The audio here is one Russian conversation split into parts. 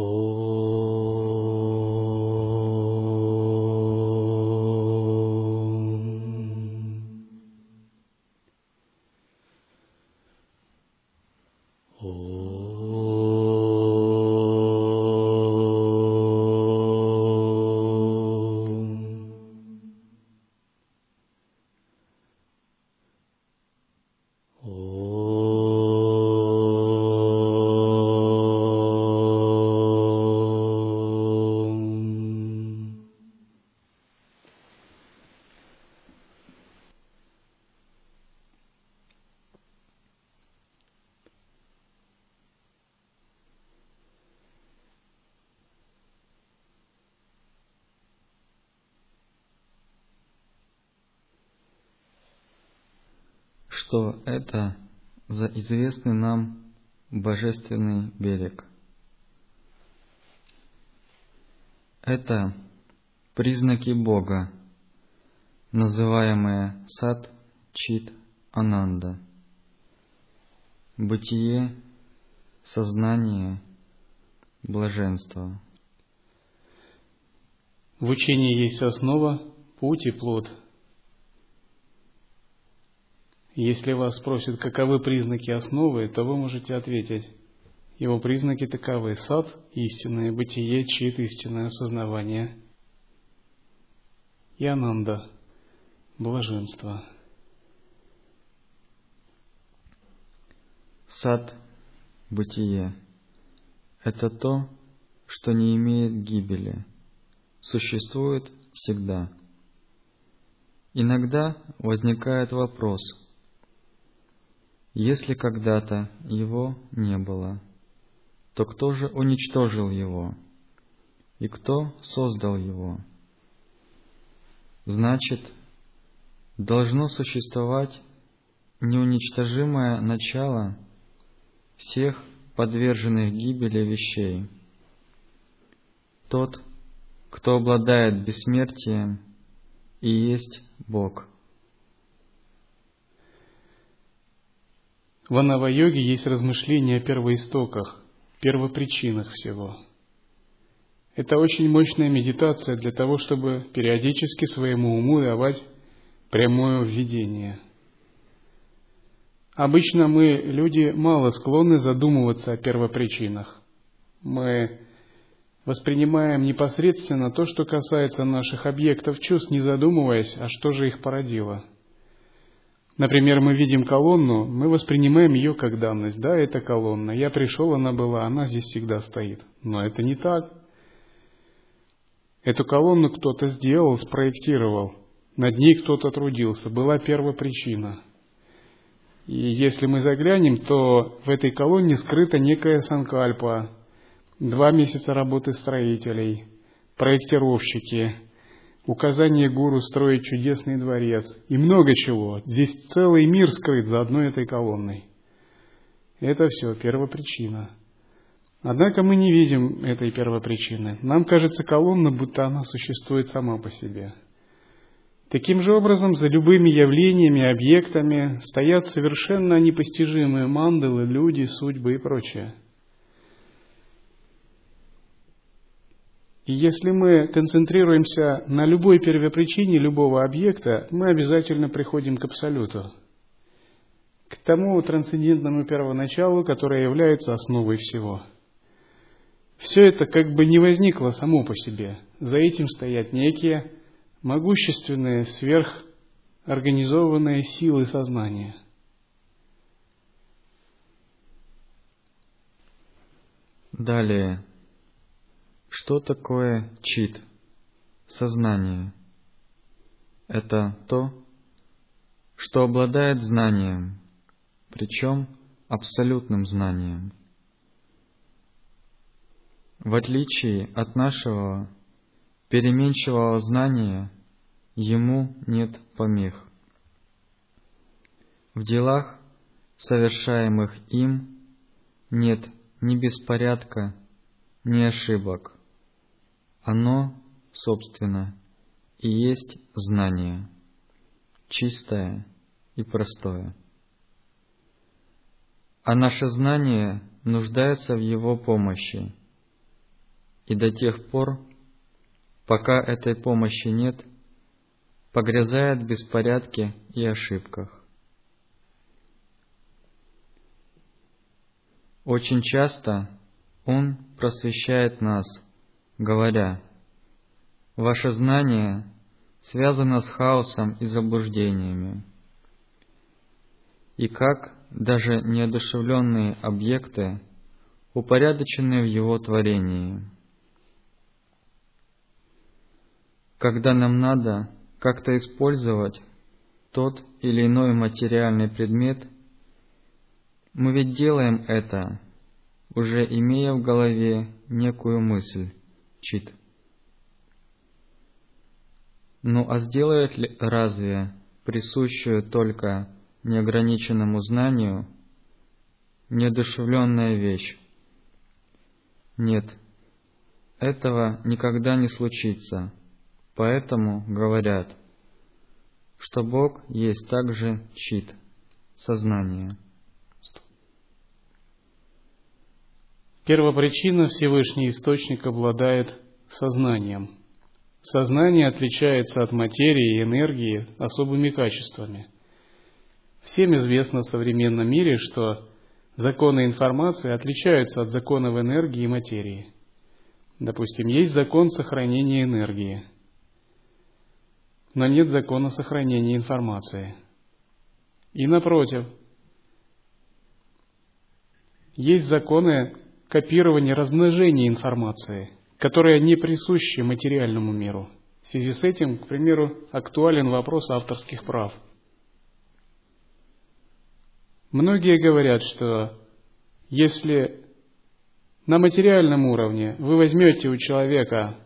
Oh. Что это за известный нам божественный берег. Это признаки Бога, называемые сад чит ананда, бытие, сознание, блаженство. В учении есть основа, путь и плод – если вас спросят, каковы признаки основы, то вы можете ответить. Его признаки таковы. Сад – истинное, бытие – чит истинное осознавание. И ананда – блаженство. Сад – бытие – это то, что не имеет гибели, существует всегда. Иногда возникает вопрос – если когда-то его не было, то кто же уничтожил его? И кто создал его? Значит, должно существовать неуничтожимое начало всех подверженных гибели вещей. Тот, кто обладает бессмертием, и есть Бог – В Анава-йоге есть размышления о первоистоках, первопричинах всего. Это очень мощная медитация для того, чтобы периодически своему уму давать прямое введение. Обычно мы, люди, мало склонны задумываться о первопричинах. Мы воспринимаем непосредственно то, что касается наших объектов чувств, не задумываясь, а что же их породило – Например, мы видим колонну, мы воспринимаем ее как данность. Да, это колонна. Я пришел, она была, она здесь всегда стоит. Но это не так. Эту колонну кто-то сделал, спроектировал. Над ней кто-то трудился. Была первопричина. И если мы заглянем, то в этой колонне скрыта некая санкальпа. Два месяца работы строителей, проектировщики, указание гуру строить чудесный дворец и много чего. Здесь целый мир скрыт за одной этой колонной. Это все первопричина. Однако мы не видим этой первопричины. Нам кажется колонна, будто она существует сама по себе. Таким же образом, за любыми явлениями, объектами стоят совершенно непостижимые мандалы, люди, судьбы и прочее – И если мы концентрируемся на любой первопричине любого объекта, мы обязательно приходим к абсолюту, к тому трансцендентному первоначалу, которое является основой всего. Все это как бы не возникло само по себе. За этим стоят некие могущественные, сверхорганизованные силы сознания. Далее, что такое чит? Сознание. Это то, что обладает знанием, причем абсолютным знанием. В отличие от нашего переменчивого знания, ему нет помех. В делах, совершаемых им, нет ни беспорядка, ни ошибок. Оно, собственно, и есть знание, чистое и простое. А наше знание нуждается в его помощи, и до тех пор, пока этой помощи нет, погрязает в беспорядке и ошибках. Очень часто Он просвещает нас, говоря, «Ваше знание связано с хаосом и заблуждениями, и как даже неодушевленные объекты упорядочены в Его творении. Когда нам надо как-то использовать тот или иной материальный предмет, мы ведь делаем это, уже имея в голове некую мысль, чит. Ну а сделает ли разве присущую только неограниченному знанию неодушевленная вещь? Нет, этого никогда не случится. Поэтому говорят, что Бог есть также чит, сознание. Первопричина Всевышний Источник обладает сознанием. Сознание отличается от материи и энергии особыми качествами. Всем известно в современном мире, что законы информации отличаются от законов энергии и материи. Допустим, есть закон сохранения энергии – но нет закона сохранения информации. И напротив, есть законы копирования, размножения информации, которые не присущи материальному миру. В связи с этим, к примеру, актуален вопрос авторских прав. Многие говорят, что если на материальном уровне вы возьмете у человека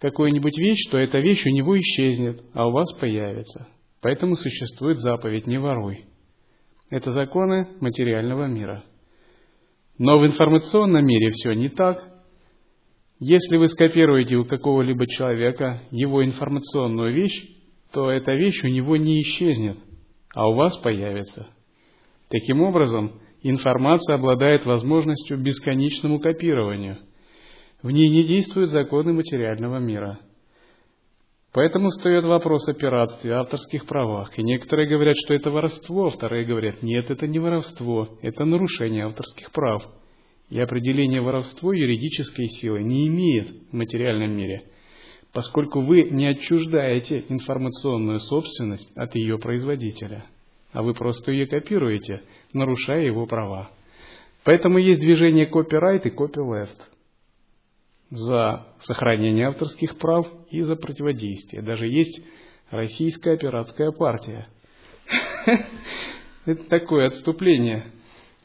какую-нибудь вещь, то эта вещь у него исчезнет, а у вас появится. Поэтому существует заповедь «не воруй». Это законы материального мира. Но в информационном мире все не так. Если вы скопируете у какого-либо человека его информационную вещь, то эта вещь у него не исчезнет, а у вас появится. Таким образом, информация обладает возможностью бесконечному копированию – в ней не действуют законы материального мира. Поэтому встает вопрос о пиратстве, авторских правах. И некоторые говорят, что это воровство, а вторые говорят, нет, это не воровство, это нарушение авторских прав. И определение воровства юридической силы не имеет в материальном мире, поскольку вы не отчуждаете информационную собственность от ее производителя, а вы просто ее копируете, нарушая его права. Поэтому есть движение копирайт и копилефт за сохранение авторских прав и за противодействие. Даже есть российская пиратская партия. Это такое отступление.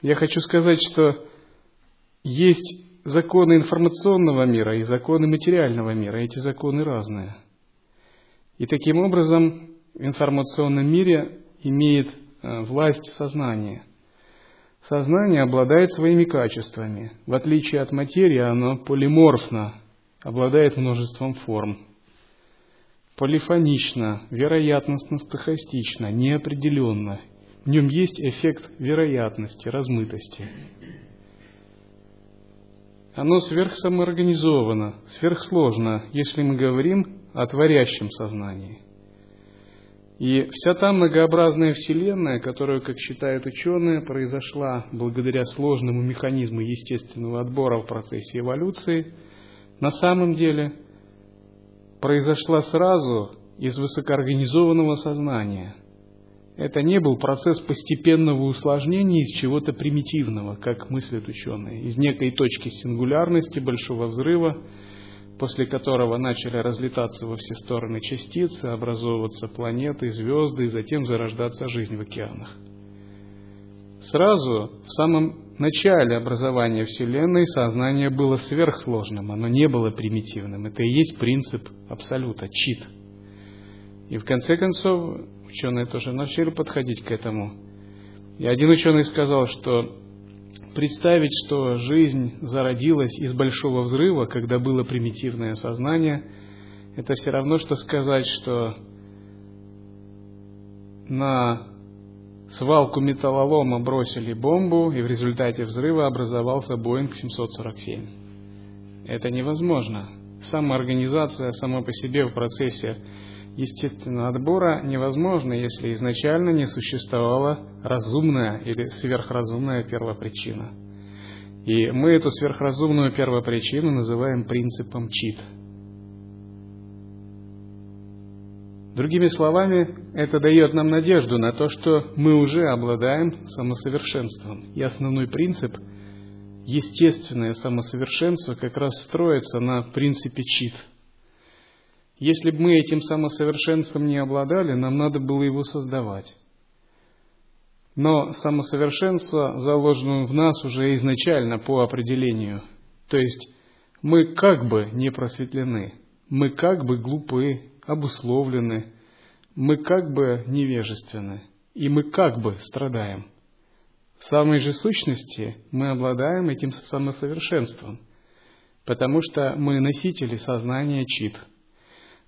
Я хочу сказать, что есть законы информационного мира и законы материального мира. Эти законы разные. И таким образом в информационном мире имеет э, власть сознание. Сознание обладает своими качествами. В отличие от материи, оно полиморфно, обладает множеством форм. Полифонично, вероятностно-стохастично, неопределенно. В нем есть эффект вероятности, размытости. Оно сверхсамоорганизовано, сверхсложно, если мы говорим о творящем сознании – и вся та многообразная Вселенная, которая, как считают ученые, произошла благодаря сложному механизму естественного отбора в процессе эволюции, на самом деле произошла сразу из высокоорганизованного сознания. Это не был процесс постепенного усложнения из чего-то примитивного, как мыслят ученые, из некой точки сингулярности, большого взрыва – после которого начали разлетаться во все стороны частицы, образовываться планеты, звезды и затем зарождаться жизнь в океанах. Сразу, в самом начале образования Вселенной, сознание было сверхсложным, оно не было примитивным. Это и есть принцип абсолюта, чит. И в конце концов, ученые тоже начали подходить к этому. И один ученый сказал, что представить, что жизнь зародилась из большого взрыва, когда было примитивное сознание, это все равно, что сказать, что на свалку металлолома бросили бомбу, и в результате взрыва образовался Боинг 747. Это невозможно. Самоорганизация сама по себе в процессе естественного отбора невозможна, если изначально не существовала разумная или сверхразумная первопричина. И мы эту сверхразумную первопричину называем принципом чит – Другими словами, это дает нам надежду на то, что мы уже обладаем самосовершенством. И основной принцип – естественное самосовершенство как раз строится на принципе чит. Если бы мы этим самосовершенством не обладали, нам надо было его создавать. Но самосовершенство заложено в нас уже изначально по определению. То есть мы как бы не просветлены, мы как бы глупы, обусловлены, мы как бы невежественны, и мы как бы страдаем. В самой же сущности мы обладаем этим самосовершенством, потому что мы носители сознания чит.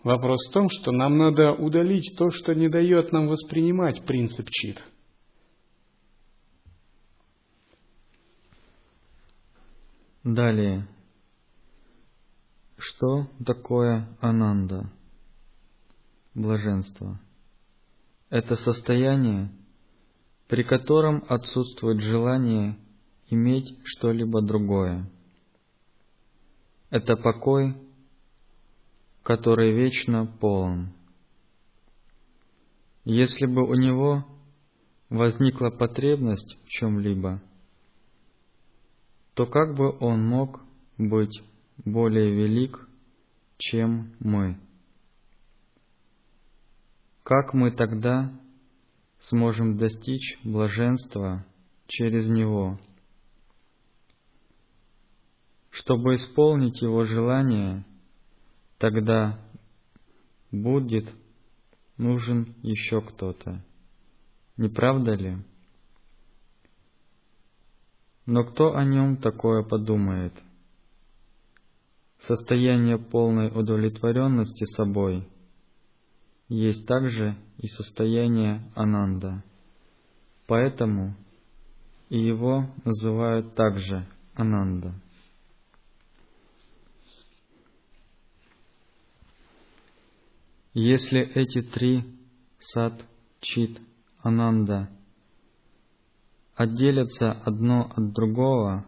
Вопрос в том, что нам надо удалить то, что не дает нам воспринимать принцип чит. Далее. Что такое ананда? блаженство. Это состояние, при котором отсутствует желание иметь что-либо другое. Это покой, который вечно полон. Если бы у него возникла потребность в чем-либо, то как бы он мог быть более велик, чем мы? Как мы тогда сможем достичь блаженства через Него? Чтобы исполнить Его желание, тогда будет нужен еще кто-то. Не правда ли? Но кто о нем такое подумает? Состояние полной удовлетворенности собой – есть также и состояние ананда. Поэтому и его называют также ананда. Если эти три сад, чит, ананда отделятся одно от другого,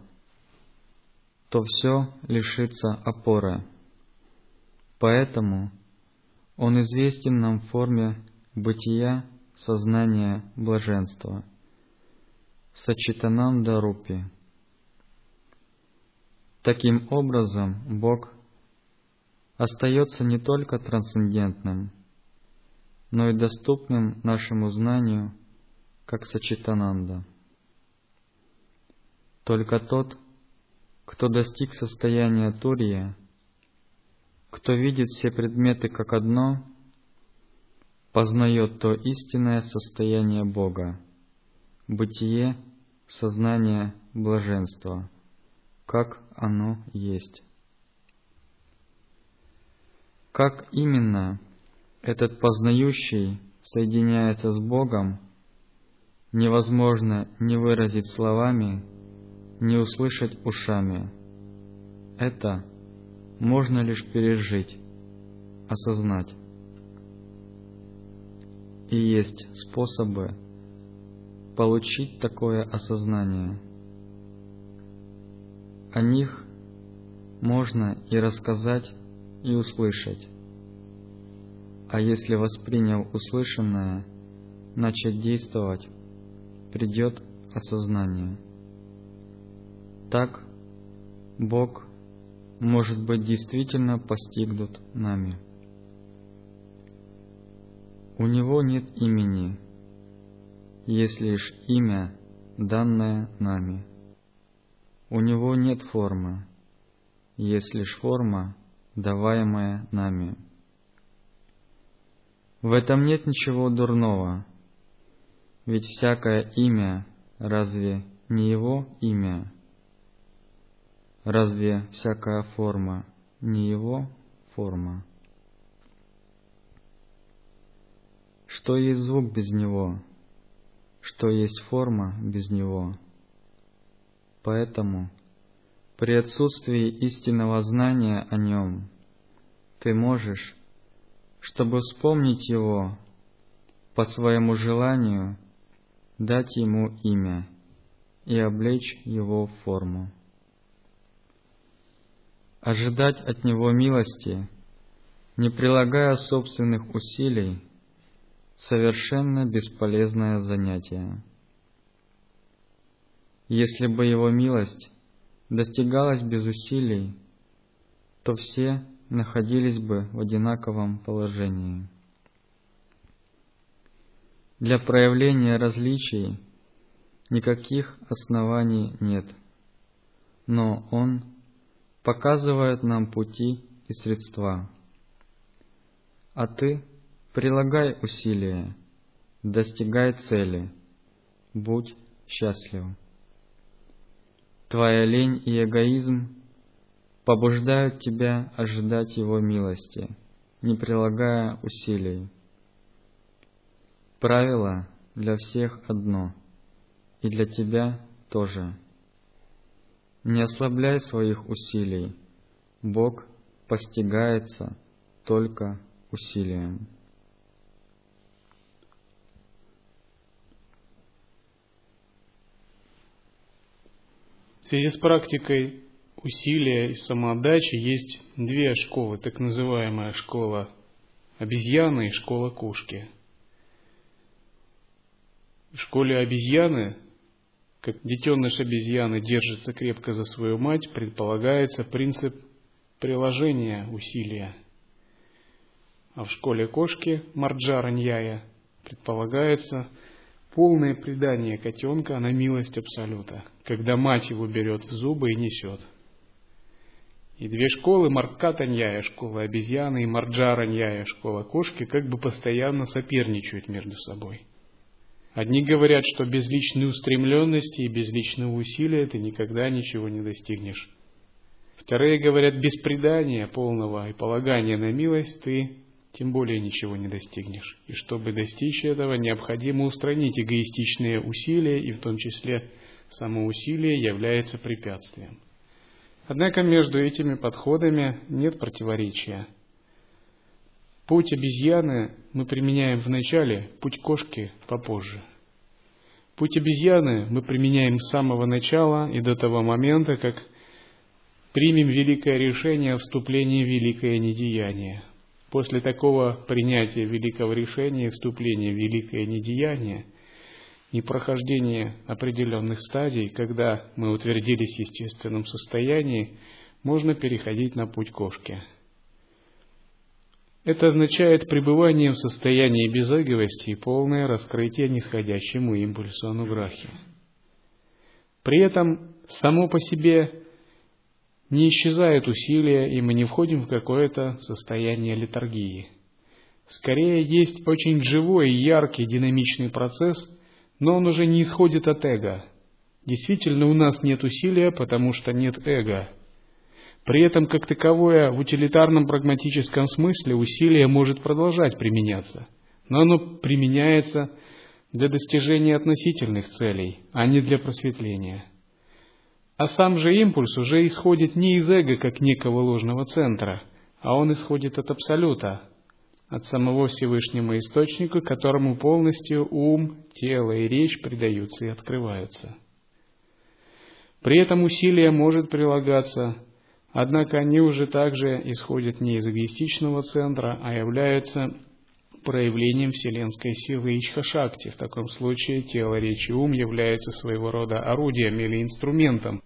то все лишится опоры. Поэтому – он известен нам в форме бытия, сознания, блаженства. Сачитананда Рупи. Таким образом, Бог остается не только трансцендентным, но и доступным нашему знанию, как Сачитананда. Только тот, кто достиг состояния Турия, кто видит все предметы как одно, познает то истинное состояние Бога, бытие, сознание, блаженство, как оно есть. Как именно этот познающий соединяется с Богом, невозможно не выразить словами, не услышать ушами. Это можно лишь пережить, осознать. И есть способы получить такое осознание. О них можно и рассказать, и услышать. А если воспринял услышанное, начать действовать, придет осознание. Так Бог может быть действительно постигнут нами. У него нет имени, есть лишь имя, данное нами. У него нет формы, есть лишь форма, даваемая нами. В этом нет ничего дурного, ведь всякое имя разве не его имя? Разве всякая форма не его форма? Что есть звук без него? Что есть форма без него? Поэтому При отсутствии истинного знания о нем ты можешь, чтобы вспомнить его по своему желанию, дать ему имя и облечь его в форму. Ожидать от него милости, не прилагая собственных усилий, совершенно бесполезное занятие. Если бы его милость достигалась без усилий, то все находились бы в одинаковом положении. Для проявления различий никаких оснований нет, но Он показывает нам пути и средства. А ты прилагай усилия, достигай цели, будь счастлив. Твоя лень и эгоизм побуждают тебя ожидать Его милости, не прилагая усилий. Правило для всех одно, и для тебя тоже. Не ослабляй своих усилий, Бог постигается только усилием. В связи с практикой усилия и самоотдачи есть две школы, так называемая школа обезьяны и школа кошки. В школе обезьяны, как детеныш обезьяны держится крепко за свою мать, предполагается принцип приложения усилия. А в школе кошки Марджара Ньяя предполагается полное предание котенка на милость Абсолюта, когда мать его берет в зубы и несет. И две школы, Маркатаньяя, школа обезьяны, и Марджараньяя, школа кошки, как бы постоянно соперничают между собой. Одни говорят, что без личной устремленности и без личного усилия ты никогда ничего не достигнешь. Вторые говорят, без предания полного и полагания на милость ты тем более ничего не достигнешь. И чтобы достичь этого, необходимо устранить эгоистичные усилия, и в том числе само усилие является препятствием. Однако между этими подходами нет противоречия. Путь обезьяны мы применяем в начале, путь кошки попозже. Путь обезьяны мы применяем с самого начала и до того момента, как примем великое решение о вступлении в великое недеяние – После такого принятия великого решения вступления в великое недеяние и прохождения определенных стадий, когда мы утвердились в естественном состоянии, можно переходить на путь кошки. Это означает пребывание в состоянии безыговости и полное раскрытие нисходящему импульсу ануграхи. При этом само по себе не исчезает усилия, и мы не входим в какое-то состояние литургии. Скорее, есть очень живой, яркий, динамичный процесс, но он уже не исходит от эго. Действительно, у нас нет усилия, потому что нет эго. При этом, как таковое, в утилитарном прагматическом смысле усилие может продолжать применяться, но оно применяется для достижения относительных целей, а не для просветления – а сам же импульс уже исходит не из эго, как некого ложного центра, а он исходит от Абсолюта, от самого Всевышнего Источника, которому полностью ум, тело и речь предаются и открываются. При этом усилие может прилагаться, однако они уже также исходят не из эгоистичного центра, а являются проявлением вселенской силы Ичхашакти. В таком случае тело, речь и ум являются своего рода орудием или инструментом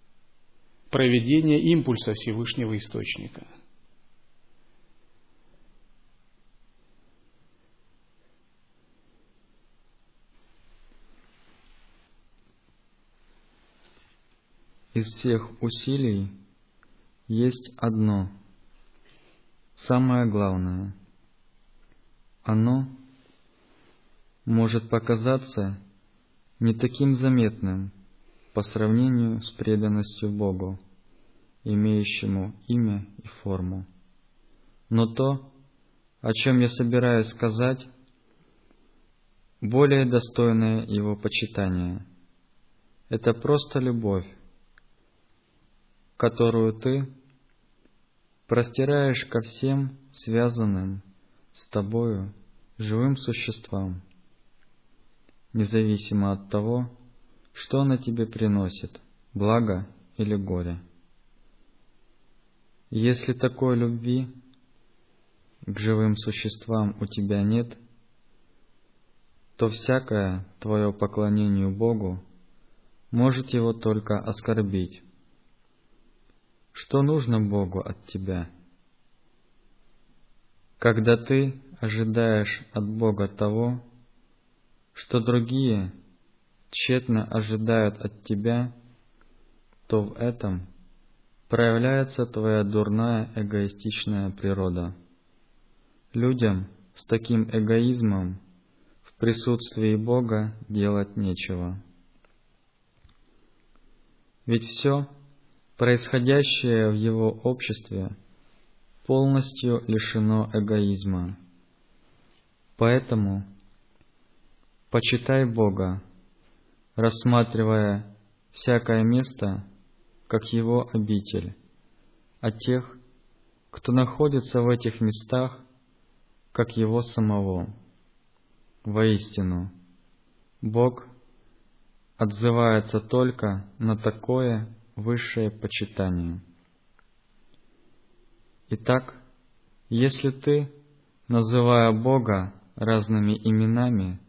проведения импульса Всевышнего Источника. Из всех усилий есть одно, самое главное – оно может показаться не таким заметным по сравнению с преданностью Богу, имеющему имя и форму. Но то, о чем я собираюсь сказать, более достойное его почитания. Это просто любовь. которую ты простираешь ко всем связанным с тобою живым существам, независимо от того, что она тебе приносит, благо или горе. Если такой любви к живым существам у тебя нет, то всякое твое поклонение Богу может его только оскорбить. Что нужно Богу от тебя? Когда ты ожидаешь от Бога того, что другие тщетно ожидают от тебя, то в этом проявляется твоя дурная эгоистичная природа. Людям с таким эгоизмом в присутствии Бога делать нечего. Ведь все, происходящее в его обществе, полностью лишено эгоизма. Поэтому почитай Бога, рассматривая всякое место как его обитель, а тех, кто находится в этих местах, как его самого. Воистину, Бог отзывается только на такое высшее почитание. Итак, если ты, называя Бога разными именами,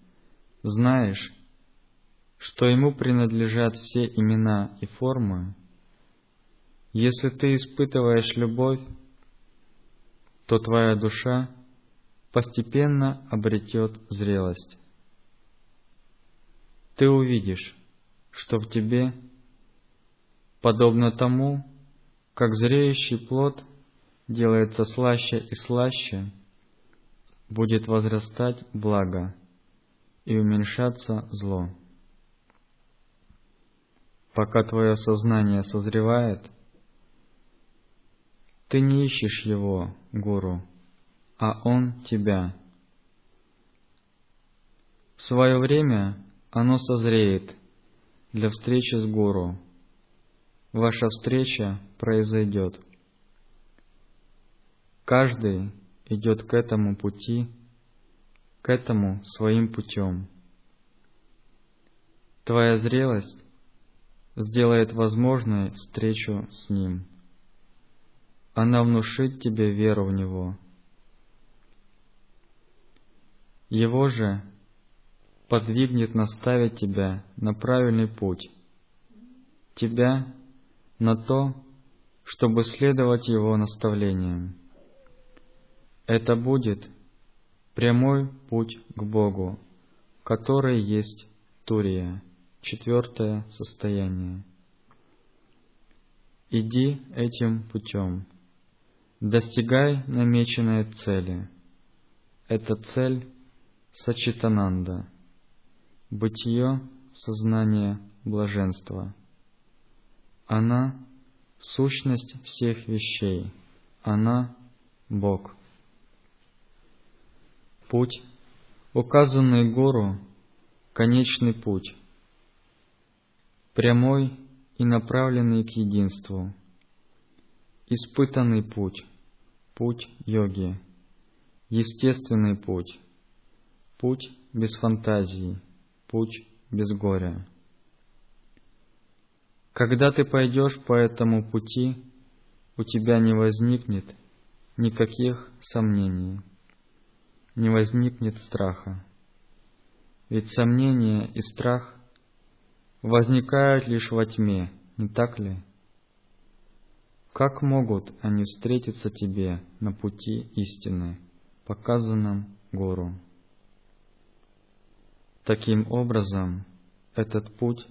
знаешь, что Ему принадлежат все имена и формы, если ты испытываешь любовь, то твоя душа постепенно обретет зрелость. Ты увидишь, что в тебе, подобно тому, как зреющий плод делается слаще и слаще, будет возрастать благо и уменьшаться зло. Пока твое сознание созревает – ты не ищешь его, гуру, а он тебя. В свое время оно созреет для встречи с гуру. Ваша встреча произойдет. Каждый идет к этому пути, к этому своим путем. Твоя зрелость сделает возможной встречу с ним она внушит тебе веру в Него. Его же подвигнет наставить тебя на правильный путь, тебя на то, чтобы следовать Его наставлениям. Это будет прямой путь к Богу, который есть Турия, четвертое состояние. Иди этим путем. Достигай намеченной цели. Эта цель – Сачитананда, бытие, сознание, блаженство. Она – сущность всех вещей. Она – Бог. Путь, указанный Гуру, конечный путь, прямой и направленный к единству – Испытанный путь, путь йоги, естественный путь, путь без фантазии, путь без горя. Когда ты пойдешь по этому пути, у тебя не возникнет никаких сомнений, не возникнет страха. Ведь сомнения и страх возникают лишь во тьме, не так ли? Как могут они встретиться тебе на пути истины, показанном Гуру? Таким образом, этот путь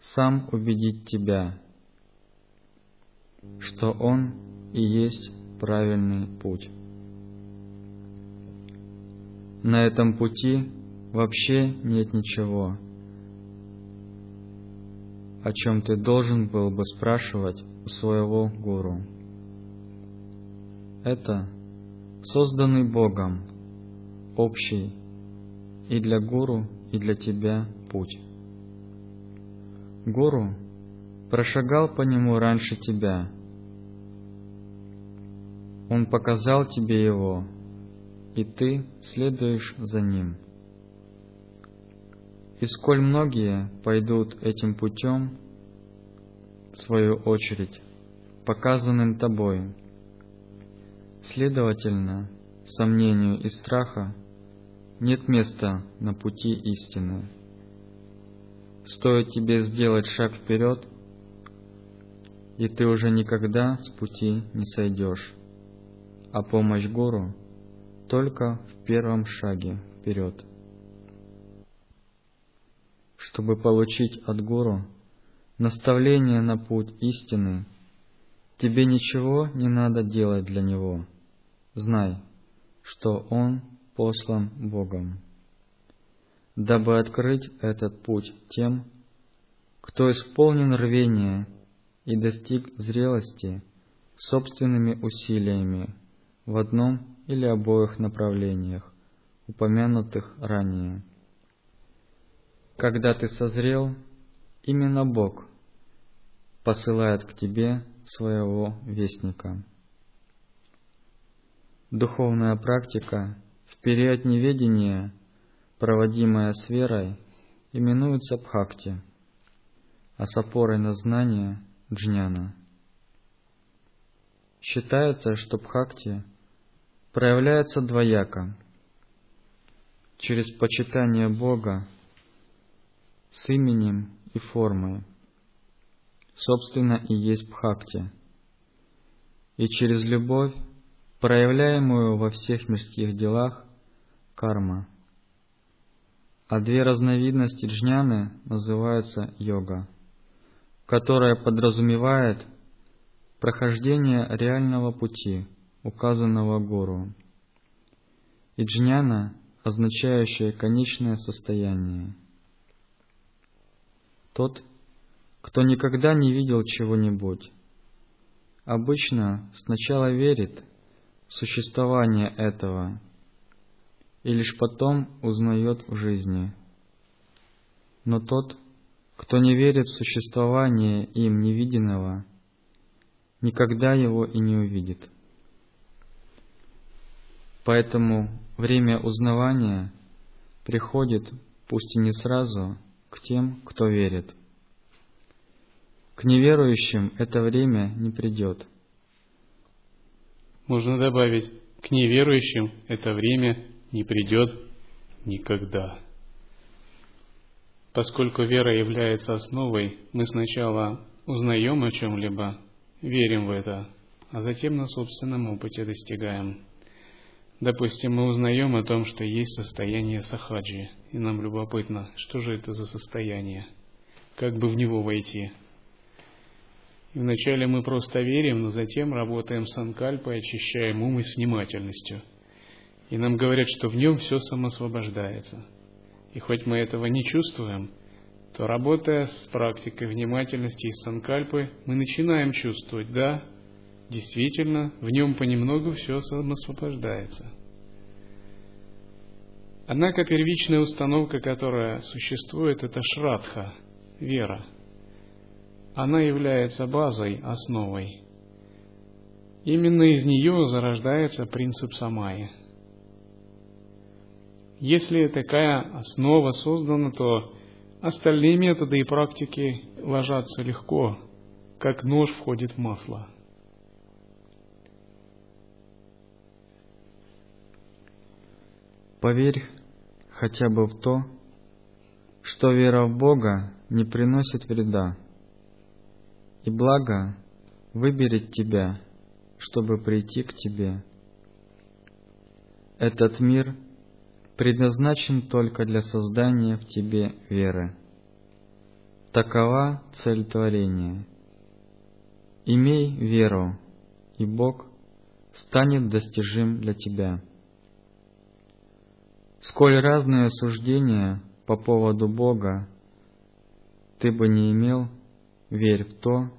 сам убедит тебя, что он и есть правильный путь. На этом пути вообще нет ничего, о чем ты должен был бы спрашивать у своего гуру. Это созданный Богом, общий и для гуру, и для тебя путь. Гуру прошагал по нему раньше тебя. Он показал тебе его, и ты следуешь за ним. И сколь многие пойдут этим путем, в свою очередь, показанным тобой, следовательно, сомнению и страха нет места на пути истины. Стоит тебе сделать шаг вперед, и ты уже никогда с пути не сойдешь, а помощь гуру только в первом шаге вперед. Чтобы получить от гуру наставление на путь истины, тебе ничего не надо делать для него. Знай, что он послан Богом, дабы открыть этот путь тем, кто исполнен рвения и достиг зрелости собственными усилиями в одном или обоих направлениях, упомянутых ранее. Когда ты созрел, именно Бог посылает к тебе своего вестника. Духовная практика в период неведения, проводимая с верой, именуется бхакти, а с опорой на знание – джняна. Считается, что бхакти проявляется двояко – через почитание Бога с именем и формой, собственно и есть бхакти, и через любовь проявляемую во всех мирских делах карма. А две разновидности джняны называются йога, которая подразумевает прохождение реального пути, указанного гуру, и джняна, означающая конечное состояние. Тот, кто никогда не видел чего-нибудь, обычно сначала верит – существование этого и лишь потом узнает в жизни. Но тот, кто не верит в существование им невиденного, никогда его и не увидит. Поэтому время узнавания приходит, пусть и не сразу, к тем, кто верит. К неверующим это время не придет – можно добавить, к неверующим это время не придет никогда. Поскольку вера является основой, мы сначала узнаем о чем-либо, верим в это, а затем на собственном опыте достигаем. Допустим, мы узнаем о том, что есть состояние сахаджи, и нам любопытно, что же это за состояние, как бы в него войти – и вначале мы просто верим, но затем работаем с анкальпой, очищаем ум и с внимательностью. И нам говорят, что в нем все самосвобождается. И хоть мы этого не чувствуем, то работая с практикой внимательности и санкальпы, мы начинаем чувствовать, да, действительно, в нем понемногу все самосвобождается. Однако первичная установка, которая существует, это шрадха, вера – она является базой, основой. Именно из нее зарождается принцип самаи. Если такая основа создана, то остальные методы и практики ложатся легко, как нож входит в масло. Поверь хотя бы в то, что вера в Бога не приносит вреда и благо выберет тебя, чтобы прийти к тебе. Этот мир предназначен только для создания в тебе веры. Такова цель творения. Имей веру, и Бог станет достижим для тебя. Сколь разные суждения по поводу Бога ты бы не имел, верь в то,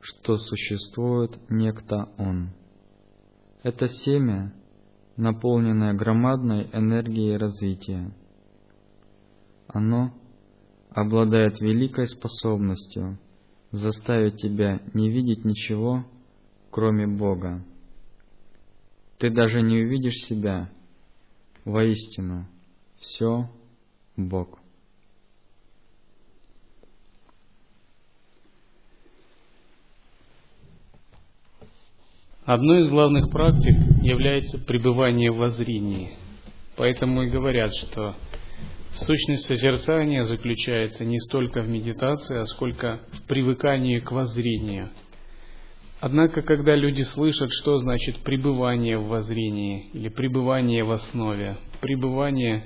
что существует некто Он. Это семя, наполненное громадной энергией развития. Оно обладает великой способностью заставить тебя не видеть ничего, кроме Бога. Ты даже не увидишь себя. Воистину, все Бог. Одной из главных практик является пребывание в воззрении. Поэтому и говорят, что сущность созерцания заключается не столько в медитации, а сколько в привыкании к воззрению. Однако, когда люди слышат, что значит пребывание в воззрении или пребывание в основе, пребывание,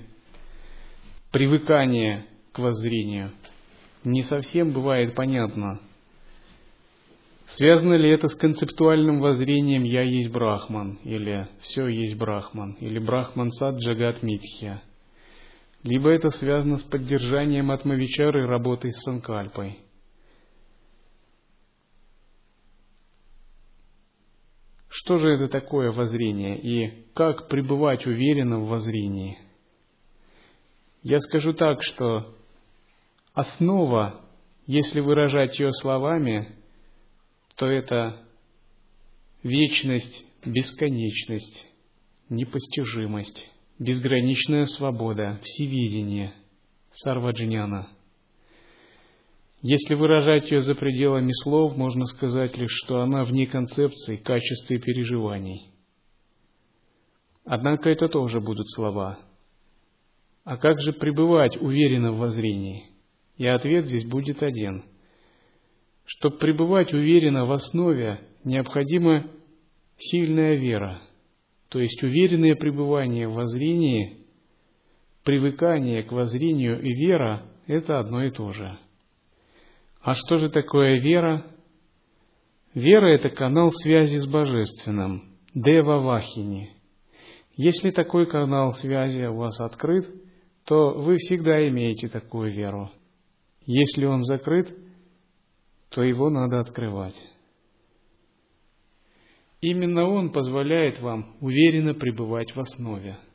привыкание к воззрению, не совсем бывает понятно, Связано ли это с концептуальным воззрением «я есть Брахман» или «все есть Брахман» или «Брахман сад Джагат Митхья»? Либо это связано с поддержанием атмавичары работой с санкальпой. Что же это такое воззрение и как пребывать уверенно в воззрении? Я скажу так, что основа, если выражать ее словами, то это вечность, бесконечность, непостижимость, безграничная свобода, всевидение, сарваджняна. Если выражать ее за пределами слов, можно сказать лишь, что она вне концепции, качества и переживаний. Однако это тоже будут слова. А как же пребывать уверенно в воззрении? И ответ здесь будет один – чтобы пребывать уверенно в основе, необходима сильная вера, то есть уверенное пребывание в воззрении, привыкание к воззрению и вера – это одно и то же. А что же такое вера? Вера – это канал связи с Божественным, Дева Вахини. Если такой канал связи у вас открыт, то вы всегда имеете такую веру. Если он закрыт, то его надо открывать. Именно он позволяет вам уверенно пребывать в основе –